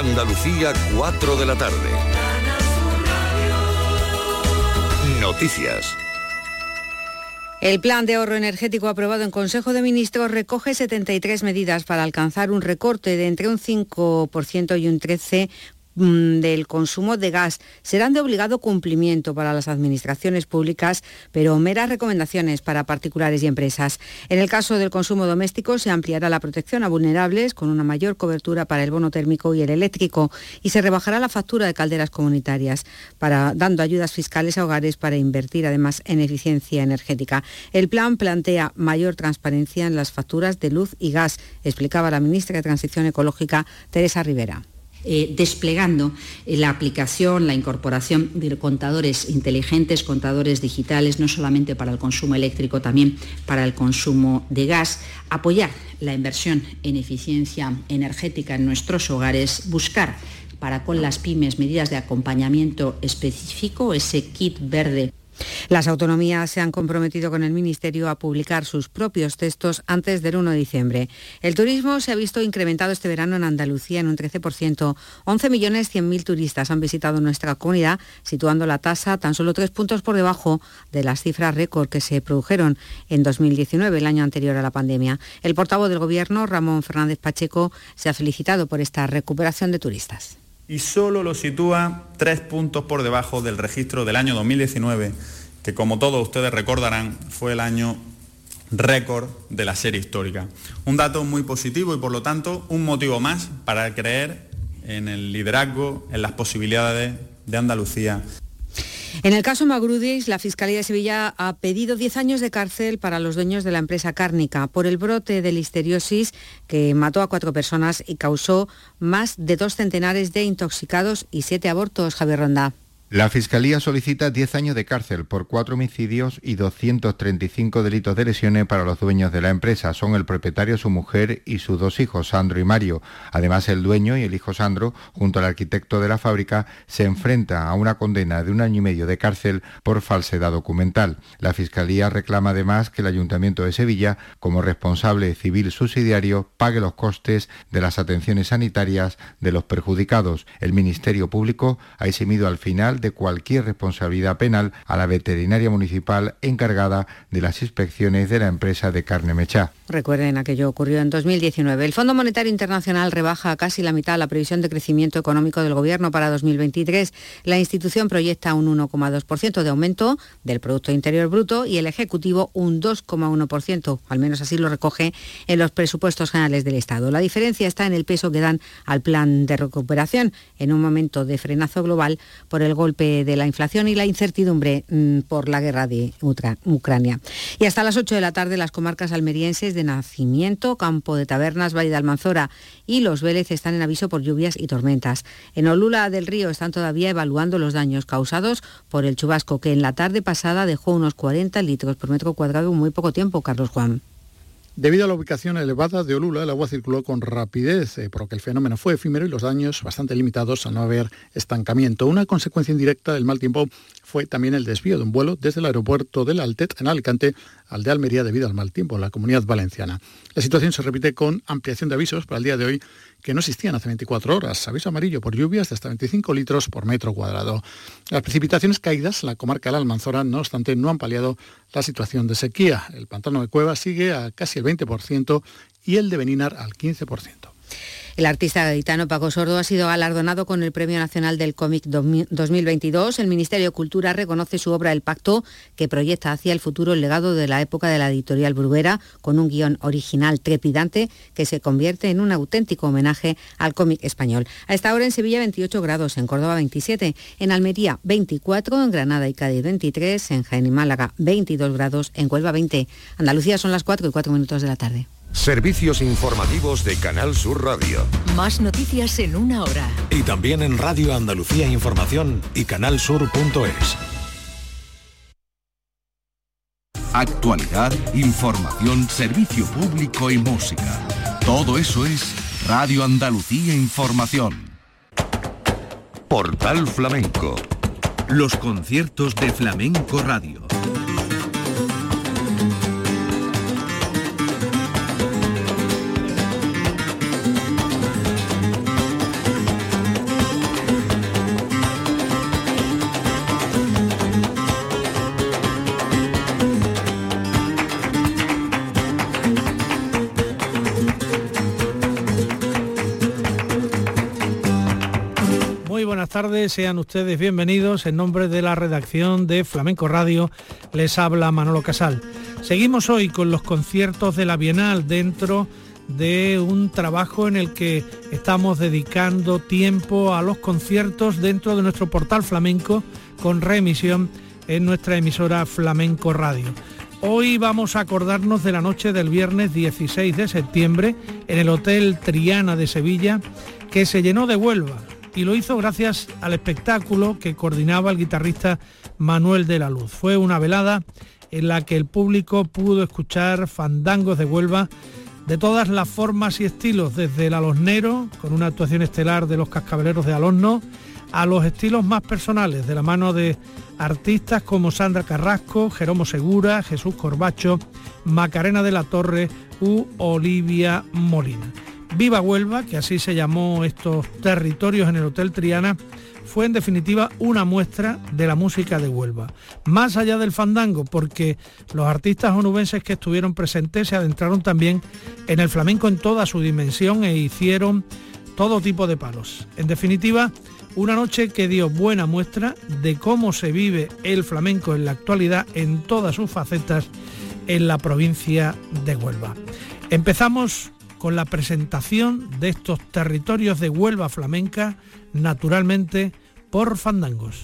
Andalucía, 4 de la tarde. Noticias. El plan de ahorro energético aprobado en Consejo de Ministros recoge 73 medidas para alcanzar un recorte de entre un 5% y un 13% Mm, del consumo de gas serán de obligado cumplimiento para las administraciones públicas, pero meras recomendaciones para particulares y empresas. En el caso del consumo doméstico se ampliará la protección a vulnerables con una mayor cobertura para el bono térmico y el eléctrico y se rebajará la factura de calderas comunitarias, para, dando ayudas fiscales a hogares para invertir además en eficiencia energética. El plan plantea mayor transparencia en las facturas de luz y gas, explicaba la ministra de Transición Ecológica, Teresa Rivera. Eh, desplegando eh, la aplicación, la incorporación de contadores inteligentes, contadores digitales, no solamente para el consumo eléctrico, también para el consumo de gas, apoyar la inversión en eficiencia energética en nuestros hogares, buscar para con las pymes medidas de acompañamiento específico, ese kit verde las autonomías se han comprometido con el Ministerio a publicar sus propios textos antes del 1 de diciembre. El turismo se ha visto incrementado este verano en Andalucía en un 13%. 11 millones turistas han visitado nuestra comunidad, situando la tasa tan solo tres puntos por debajo de las cifras récord que se produjeron en 2019, el año anterior a la pandemia. El portavoz del Gobierno, Ramón Fernández Pacheco, se ha felicitado por esta recuperación de turistas y solo lo sitúa tres puntos por debajo del registro del año 2019, que como todos ustedes recordarán fue el año récord de la serie histórica. Un dato muy positivo y por lo tanto un motivo más para creer en el liderazgo, en las posibilidades de Andalucía en el caso Magrudis, la Fiscalía de Sevilla ha pedido 10 años de cárcel para los dueños de la empresa cárnica por el brote de listeriosis que mató a cuatro personas y causó más de dos centenares de intoxicados y siete abortos. Javier Ronda. La Fiscalía solicita 10 años de cárcel por cuatro homicidios y 235 delitos de lesiones para los dueños de la empresa. Son el propietario, su mujer y sus dos hijos, Sandro y Mario. Además, el dueño y el hijo Sandro, junto al arquitecto de la fábrica, se enfrentan a una condena de un año y medio de cárcel por falsedad documental. La Fiscalía reclama además que el Ayuntamiento de Sevilla, como responsable civil subsidiario, pague los costes de las atenciones sanitarias de los perjudicados. El Ministerio Público ha eximido al final de cualquier responsabilidad penal a la veterinaria municipal encargada de las inspecciones de la empresa de carne mechá. Recuerden, aquello ocurrió en 2019. El Fondo Monetario Internacional rebaja casi la mitad la previsión de crecimiento económico del Gobierno para 2023. La institución proyecta un 1,2% de aumento del Producto Interior Bruto y el Ejecutivo un 2,1%, al menos así lo recoge en los presupuestos generales del Estado. La diferencia está en el peso que dan al plan de recuperación en un momento de frenazo global por el golpe de la inflación y la incertidumbre mm, por la guerra de Ucrania. Y hasta las 8 de la tarde las comarcas almerienses de Nacimiento, Campo de Tabernas, Valle de Almanzora y Los Vélez están en aviso por lluvias y tormentas. En Olula del Río están todavía evaluando los daños causados por el chubasco que en la tarde pasada dejó unos 40 litros por metro cuadrado en muy poco tiempo, Carlos Juan. Debido a la ubicación elevada de Olula, el agua circuló con rapidez, eh, por lo que el fenómeno fue efímero y los daños bastante limitados al no haber estancamiento. Una consecuencia indirecta del mal tiempo fue también el desvío de un vuelo desde el aeropuerto del Altet en Alicante al de Almería debido al mal tiempo en la comunidad valenciana. La situación se repite con ampliación de avisos para el día de hoy que no existían hace 24 horas. Aviso amarillo por lluvias de hasta 25 litros por metro cuadrado. Las precipitaciones caídas en la comarca de la Almanzora, no obstante, no han paliado la situación de sequía. El pantano de Cueva sigue a casi el 20% y el de Beninar al 15%. El artista gaditano Paco Sordo ha sido galardonado con el Premio Nacional del Cómic 2022. El Ministerio de Cultura reconoce su obra El Pacto, que proyecta hacia el futuro el legado de la época de la editorial Bruguera, con un guion original trepidante que se convierte en un auténtico homenaje al cómic español. A esta hora en Sevilla 28 grados, en Córdoba 27, en Almería 24, en Granada y Cádiz 23, en Jaén y Málaga 22 grados, en Huelva 20. Andalucía son las 4 y 4 minutos de la tarde. Servicios informativos de Canal Sur Radio. Más noticias en una hora. Y también en Radio Andalucía Información y canalsur.es. Actualidad, información, servicio público y música. Todo eso es Radio Andalucía Información. Portal Flamenco. Los conciertos de Flamenco Radio. Tardes, sean ustedes bienvenidos. En nombre de la redacción de Flamenco Radio les habla Manolo Casal. Seguimos hoy con los conciertos de la Bienal dentro de un trabajo en el que estamos dedicando tiempo a los conciertos dentro de nuestro portal flamenco con reemisión en nuestra emisora Flamenco Radio. Hoy vamos a acordarnos de la noche del viernes 16 de septiembre en el Hotel Triana de Sevilla, que se llenó de Huelva y lo hizo gracias al espectáculo que coordinaba el guitarrista Manuel de la Luz. Fue una velada en la que el público pudo escuchar fandangos de Huelva de todas las formas y estilos, desde el alosnero, con una actuación estelar de los cascabeleros de Alonno, a los estilos más personales, de la mano de artistas como Sandra Carrasco, Jeromo Segura, Jesús Corbacho, Macarena de la Torre u Olivia Molina. Viva Huelva, que así se llamó estos territorios en el Hotel Triana, fue en definitiva una muestra de la música de Huelva. Más allá del fandango, porque los artistas onubenses que estuvieron presentes se adentraron también en el flamenco en toda su dimensión e hicieron todo tipo de palos. En definitiva, una noche que dio buena muestra de cómo se vive el flamenco en la actualidad en todas sus facetas en la provincia de Huelva. Empezamos con la presentación de estos territorios de Huelva flamenca, naturalmente por fandangos.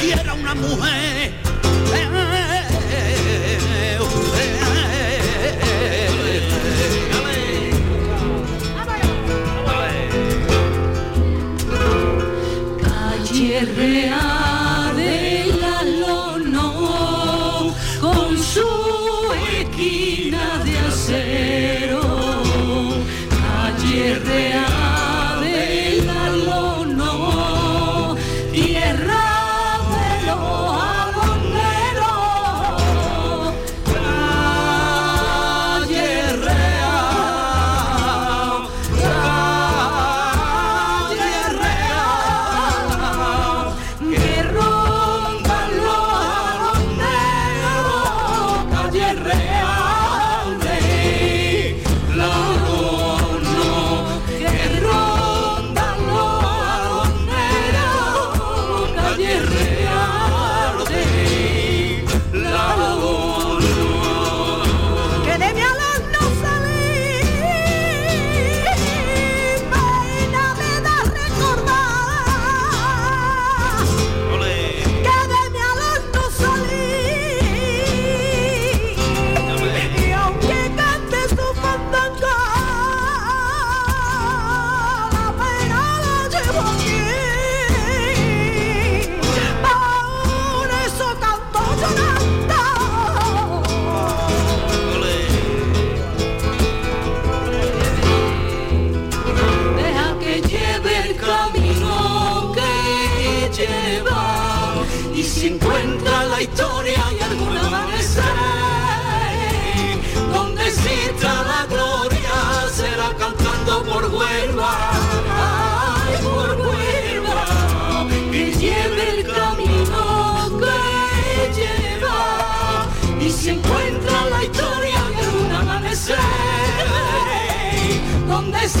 quiera una mujer.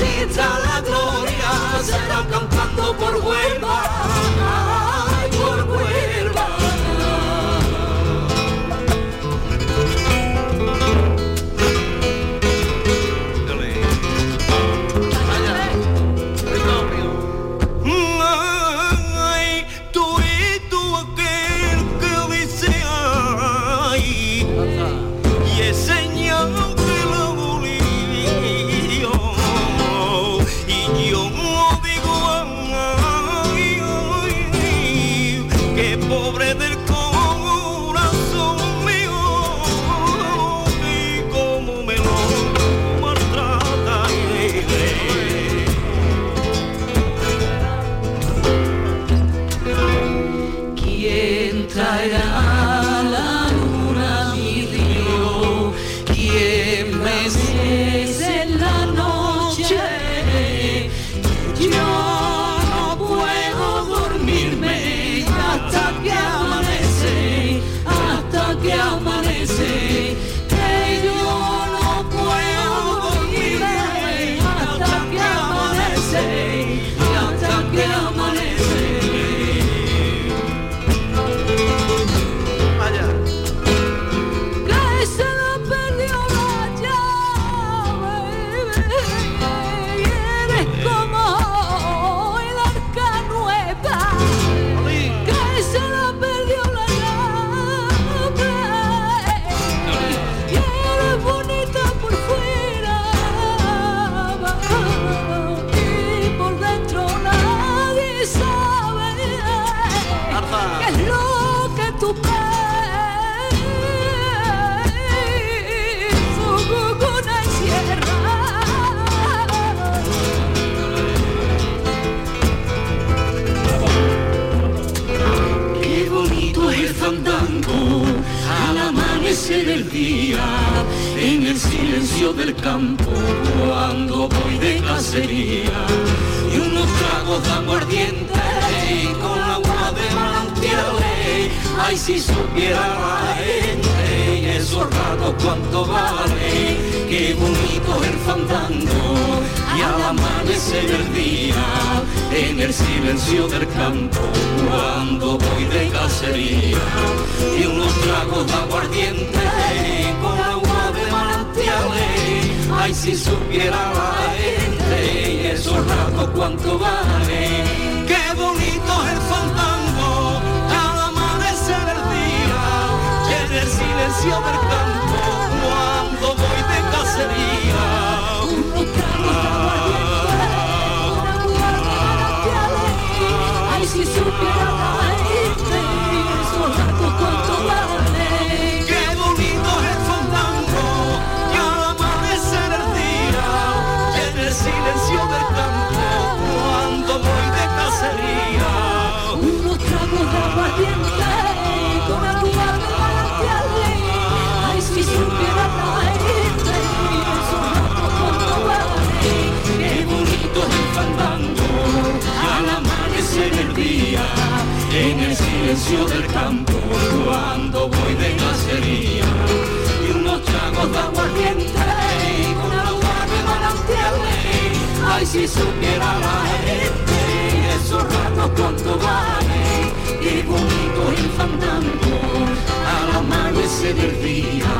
Exista la gloria, será cantando por Huelva, qué bonito es el fandango al amanecer el día y en el silencio del silencio del campo, cuando voy de cacería. Y unos tragos de aguardiente, con agua de manantiales, ay si supiera la gente, esos ratos cuánto vale, qué bonito el fandango, al amanecer el día,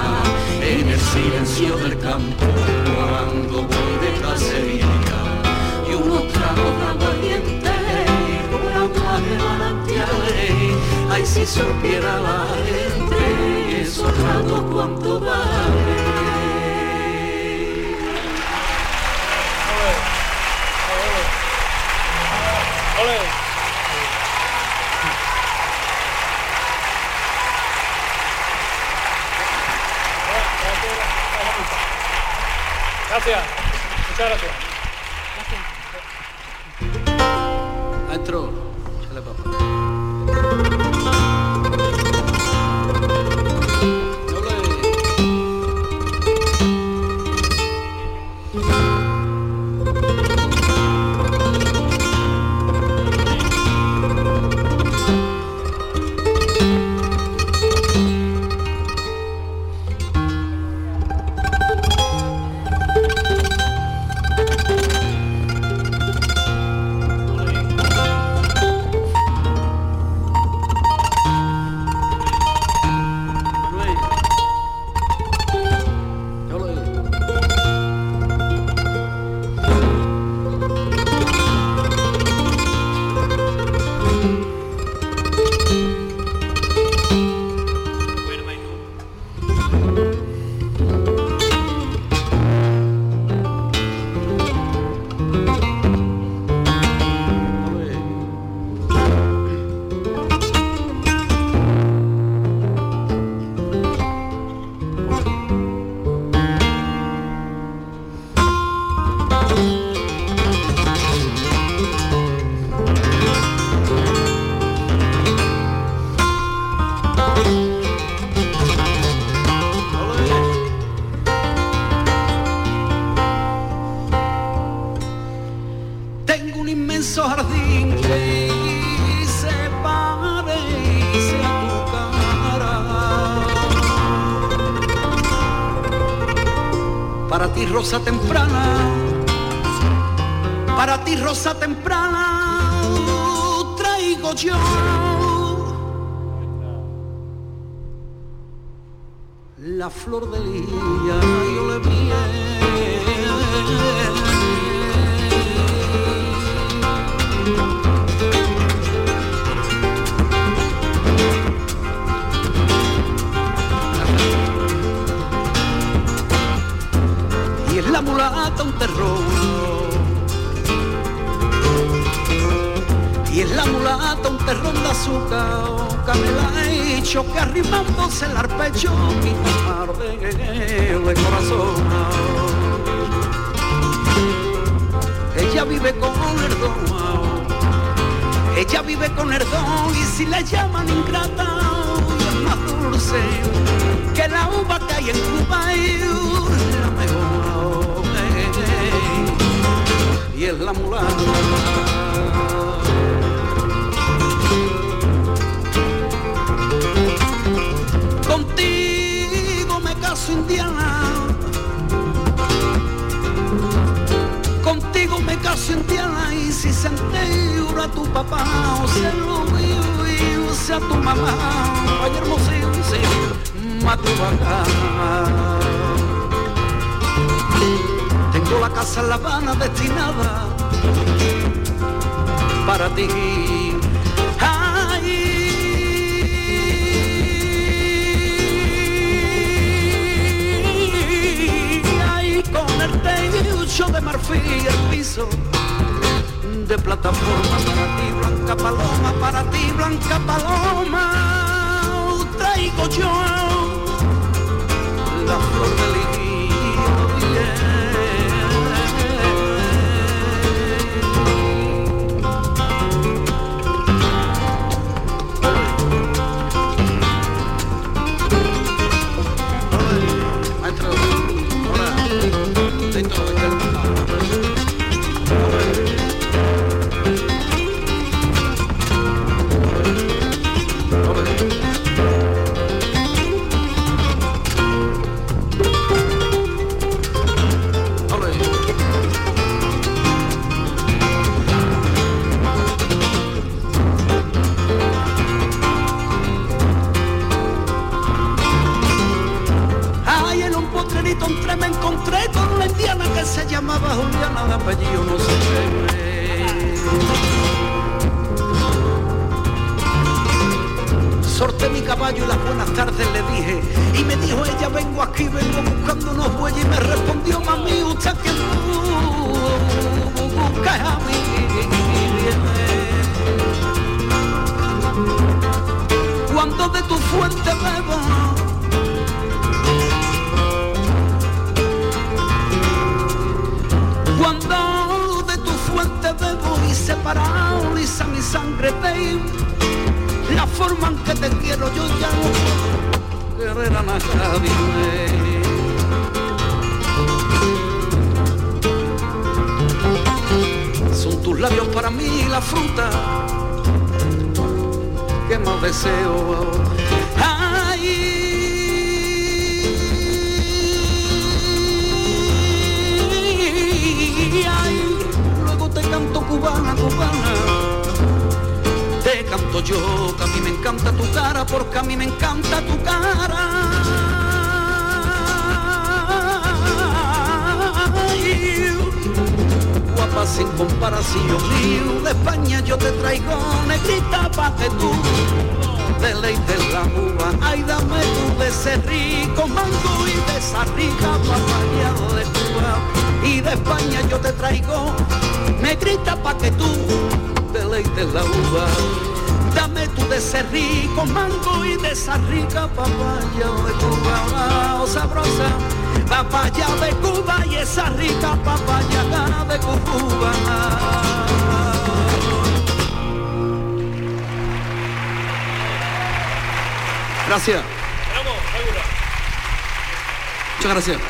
en el silencio del campo, cuando voy de cacería y unos tragos de aguardiente si supiera la gente esos ratos cuánto vale. Gracias. Muchas gracias. Contigo me caso indiana. Contigo me caso indiana y si se entera tu papá o se lo vive, o sea tu mamá, ay hermosillo, sí, Matubacá. Tengo la casa en La Habana destinada para ti. Ay, con el de marfil y el piso de plataforma. Para ti, blanca paloma, para ti, blanca paloma, traigo yo la flor del dentro de no sé. Sorté mi caballo y las buenas tardes le dije Y me dijo ella, vengo aquí, vengo buscando unos bueyes Y me respondió, mami, usted que busca a mí Cuando de tu fuente bebo lisa mi sangre babe La forma en que te quiero yo ya no querer a nadie Son tus labios para mí la fruta que más deseo canto cubana, cubana. Te canto yo, que a mí me encanta tu cara, porque a mí me encanta tu cara. Guapa sin comparación mío, de España yo te traigo negrita pa' que tú deleites la uva. Ay, dame tú de ese rico mango y de esa rica papaya de Cuba. De España yo te traigo negrita pa' que tú deleites la uva. Dame tú de ese rico mango y de esa rica papaya de Cuba. Oh, sabrosa, papaya de Cuba y esa rica papaya de Cuba. Gracias. Muchas gracias.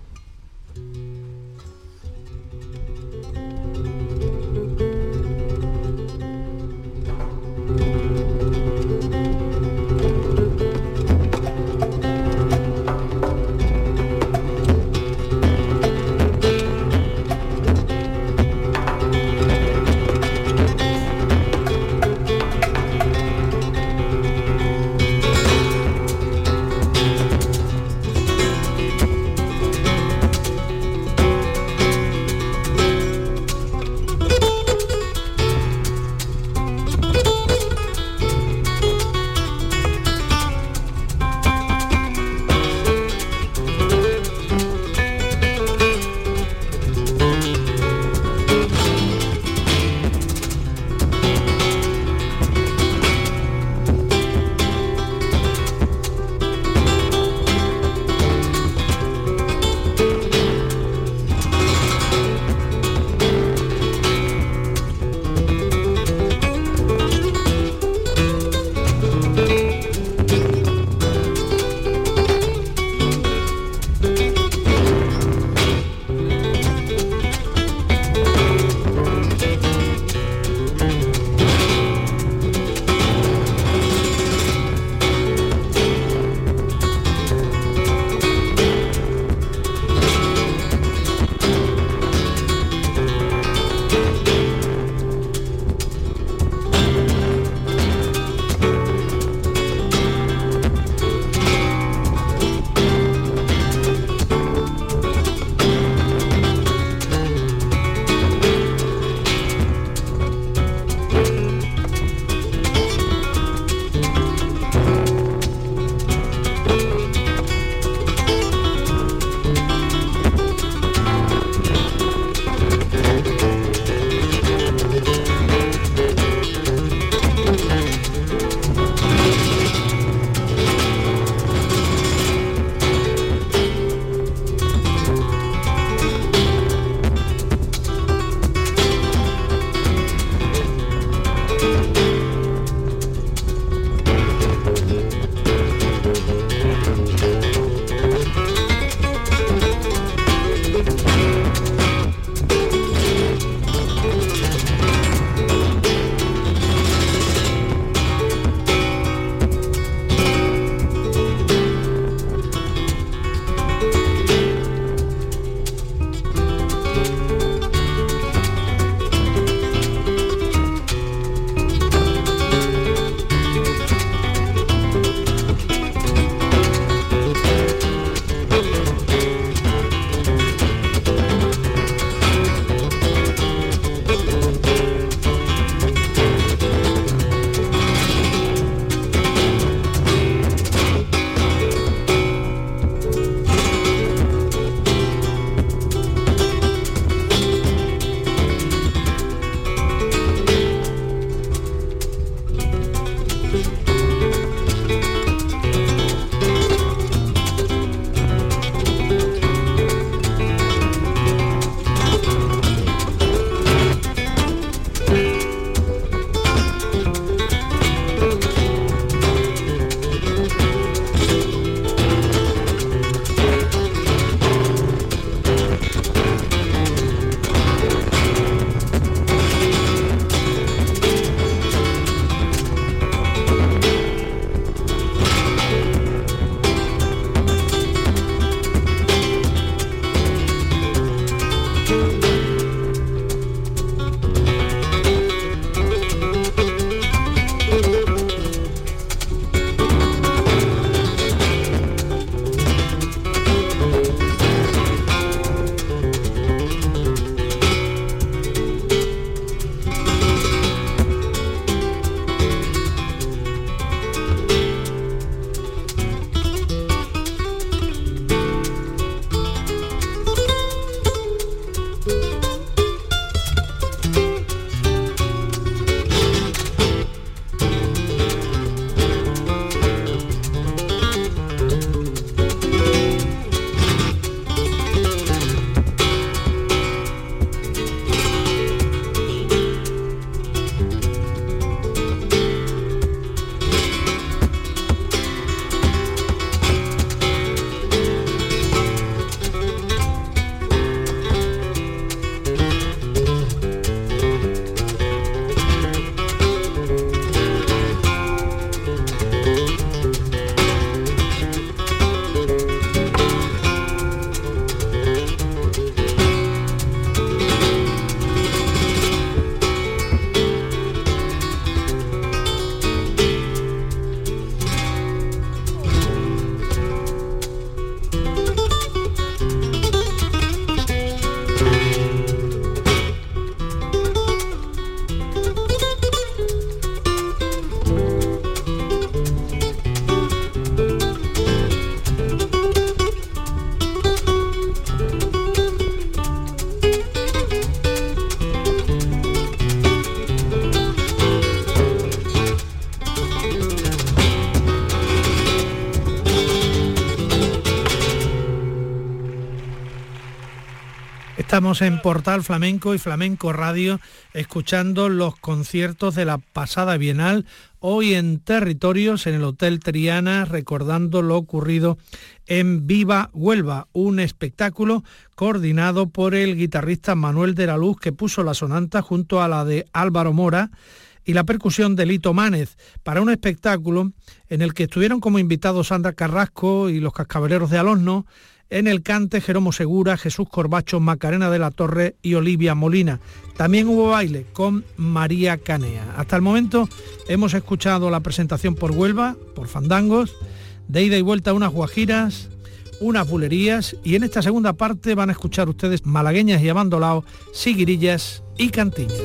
Estamos en Portal Flamenco y Flamenco Radio escuchando los conciertos de la pasada Bienal, hoy en Territorios, en el Hotel Triana, recordando lo ocurrido en Viva Huelva, un espectáculo coordinado por el guitarrista Manuel de la Luz que puso la sonanta junto a la de Álvaro Mora y la percusión de Lito Mánez para un espectáculo en el que estuvieron como invitados Sandra Carrasco y los cascabeleros de Alonso, en el cante Jeromo Segura, Jesús Corbacho, Macarena de la Torre y Olivia Molina. También hubo baile con María Canea. Hasta el momento hemos escuchado la presentación por Huelva, por Fandangos, de ida y vuelta unas guajiras, unas bulerías y en esta segunda parte van a escuchar ustedes malagueñas y abandolaos, siguirillas y cantiñas.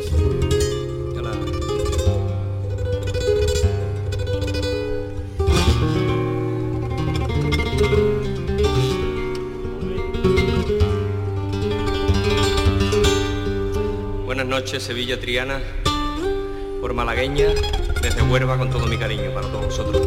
Buenas noches, Sevilla Triana, por malagueña, desde Huerva con todo mi cariño para todos vosotros.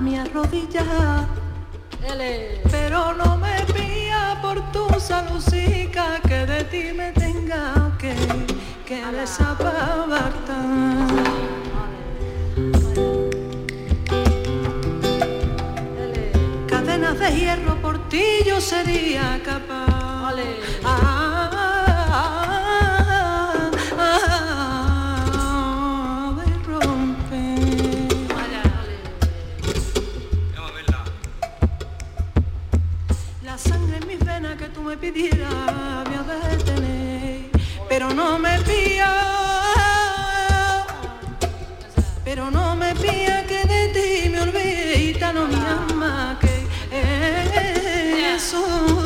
mi arrodilla. Pero no me pía por tu salucica que de ti me tenga que, que desapabartar. de hierro por ti yo sería capaz. no me pía, pero no me pía que de ti me olvida, no me ama que eso.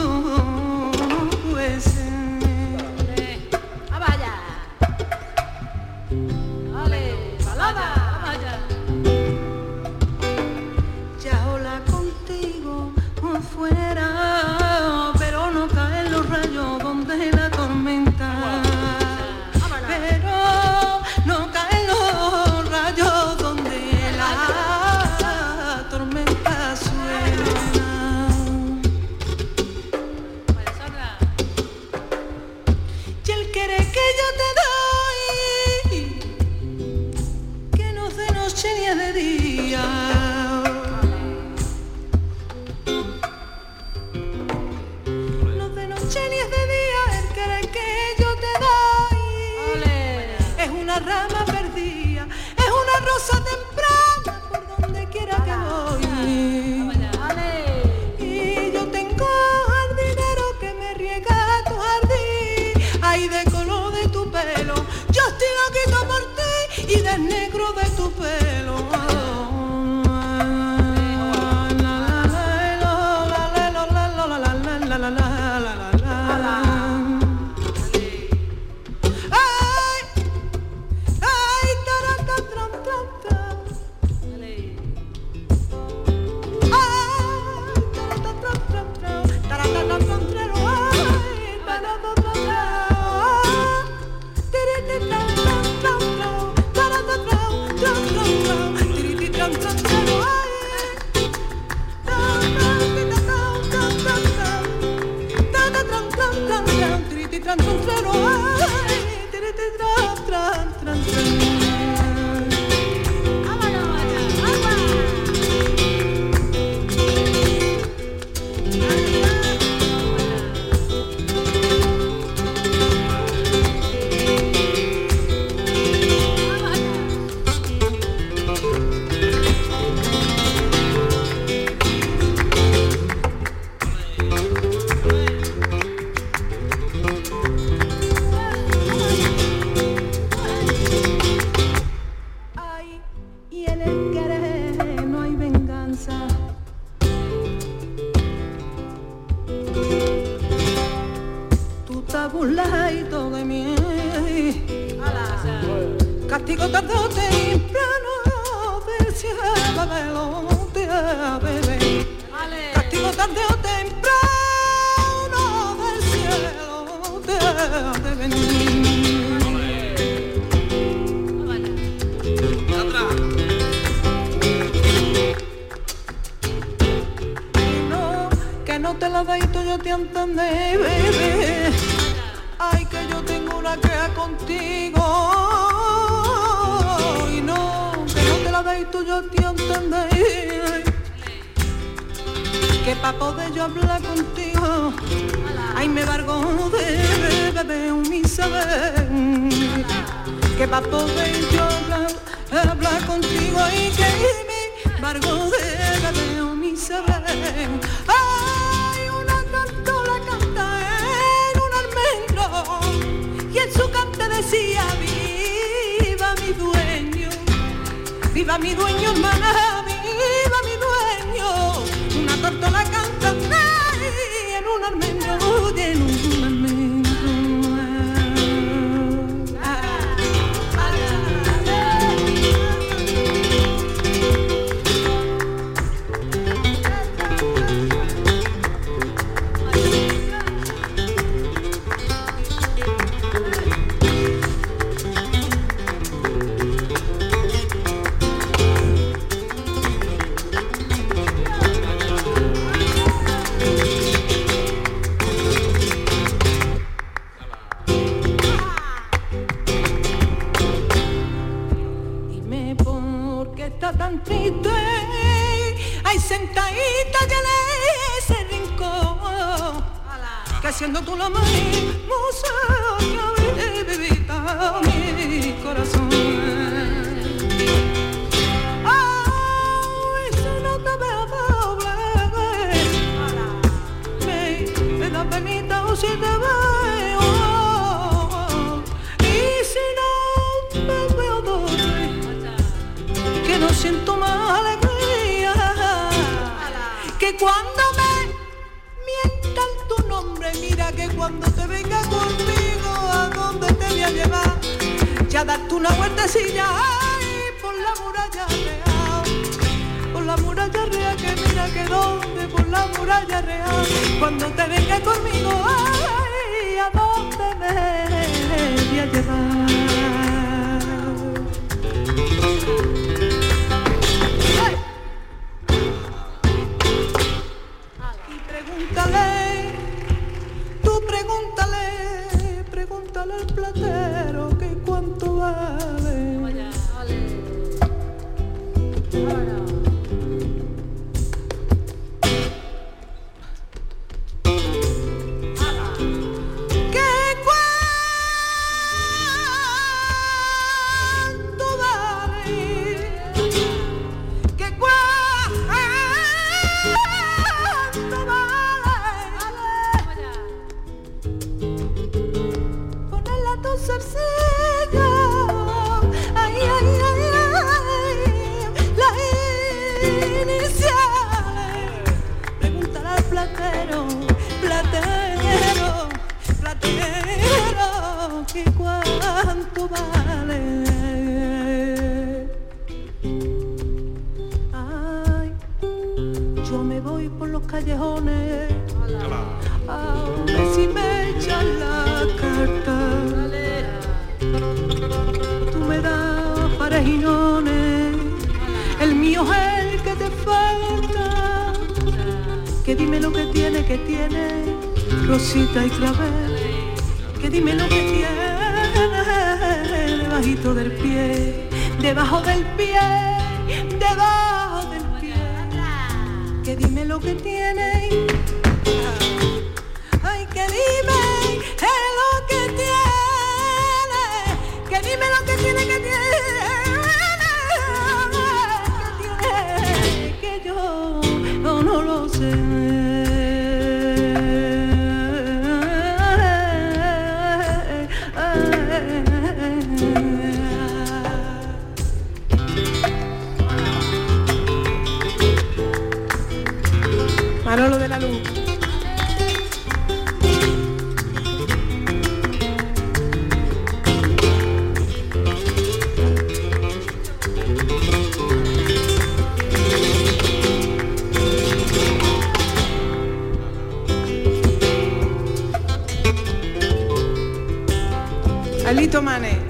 Alito Mane.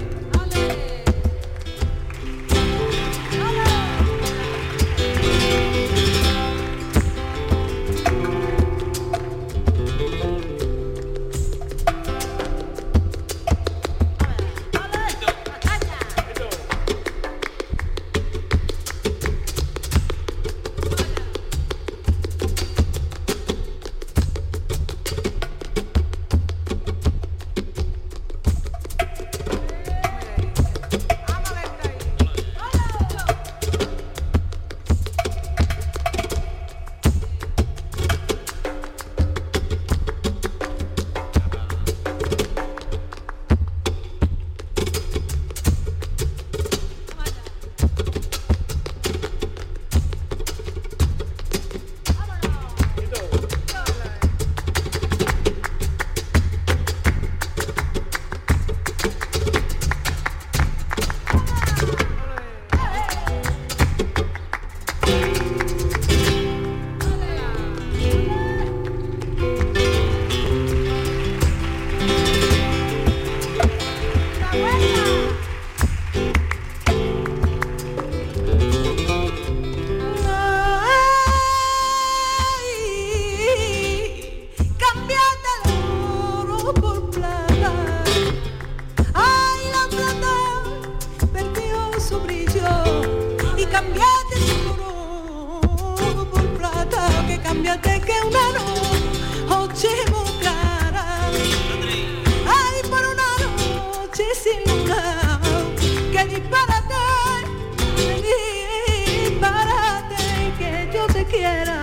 quiera.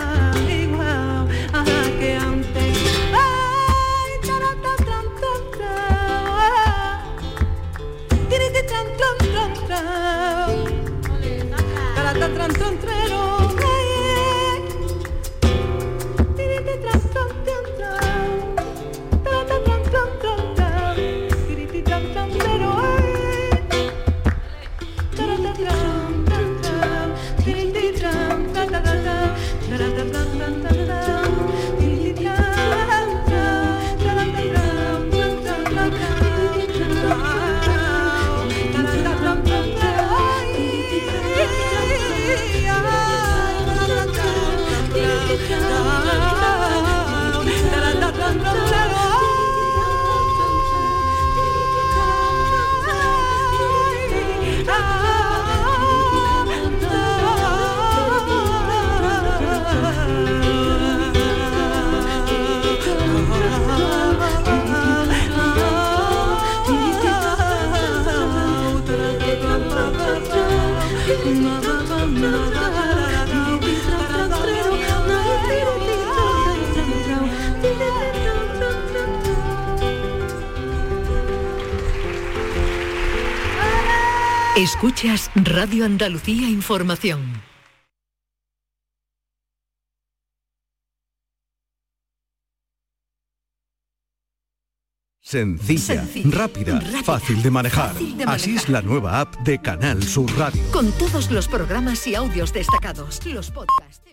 Escuchas Radio Andalucía Información. Sencilla, Sencilla, rápida, rápida, fácil de manejar. fácil de Así es la nueva app de Canal Sur Radio. Con todos los programas y audios destacados, los podcasts.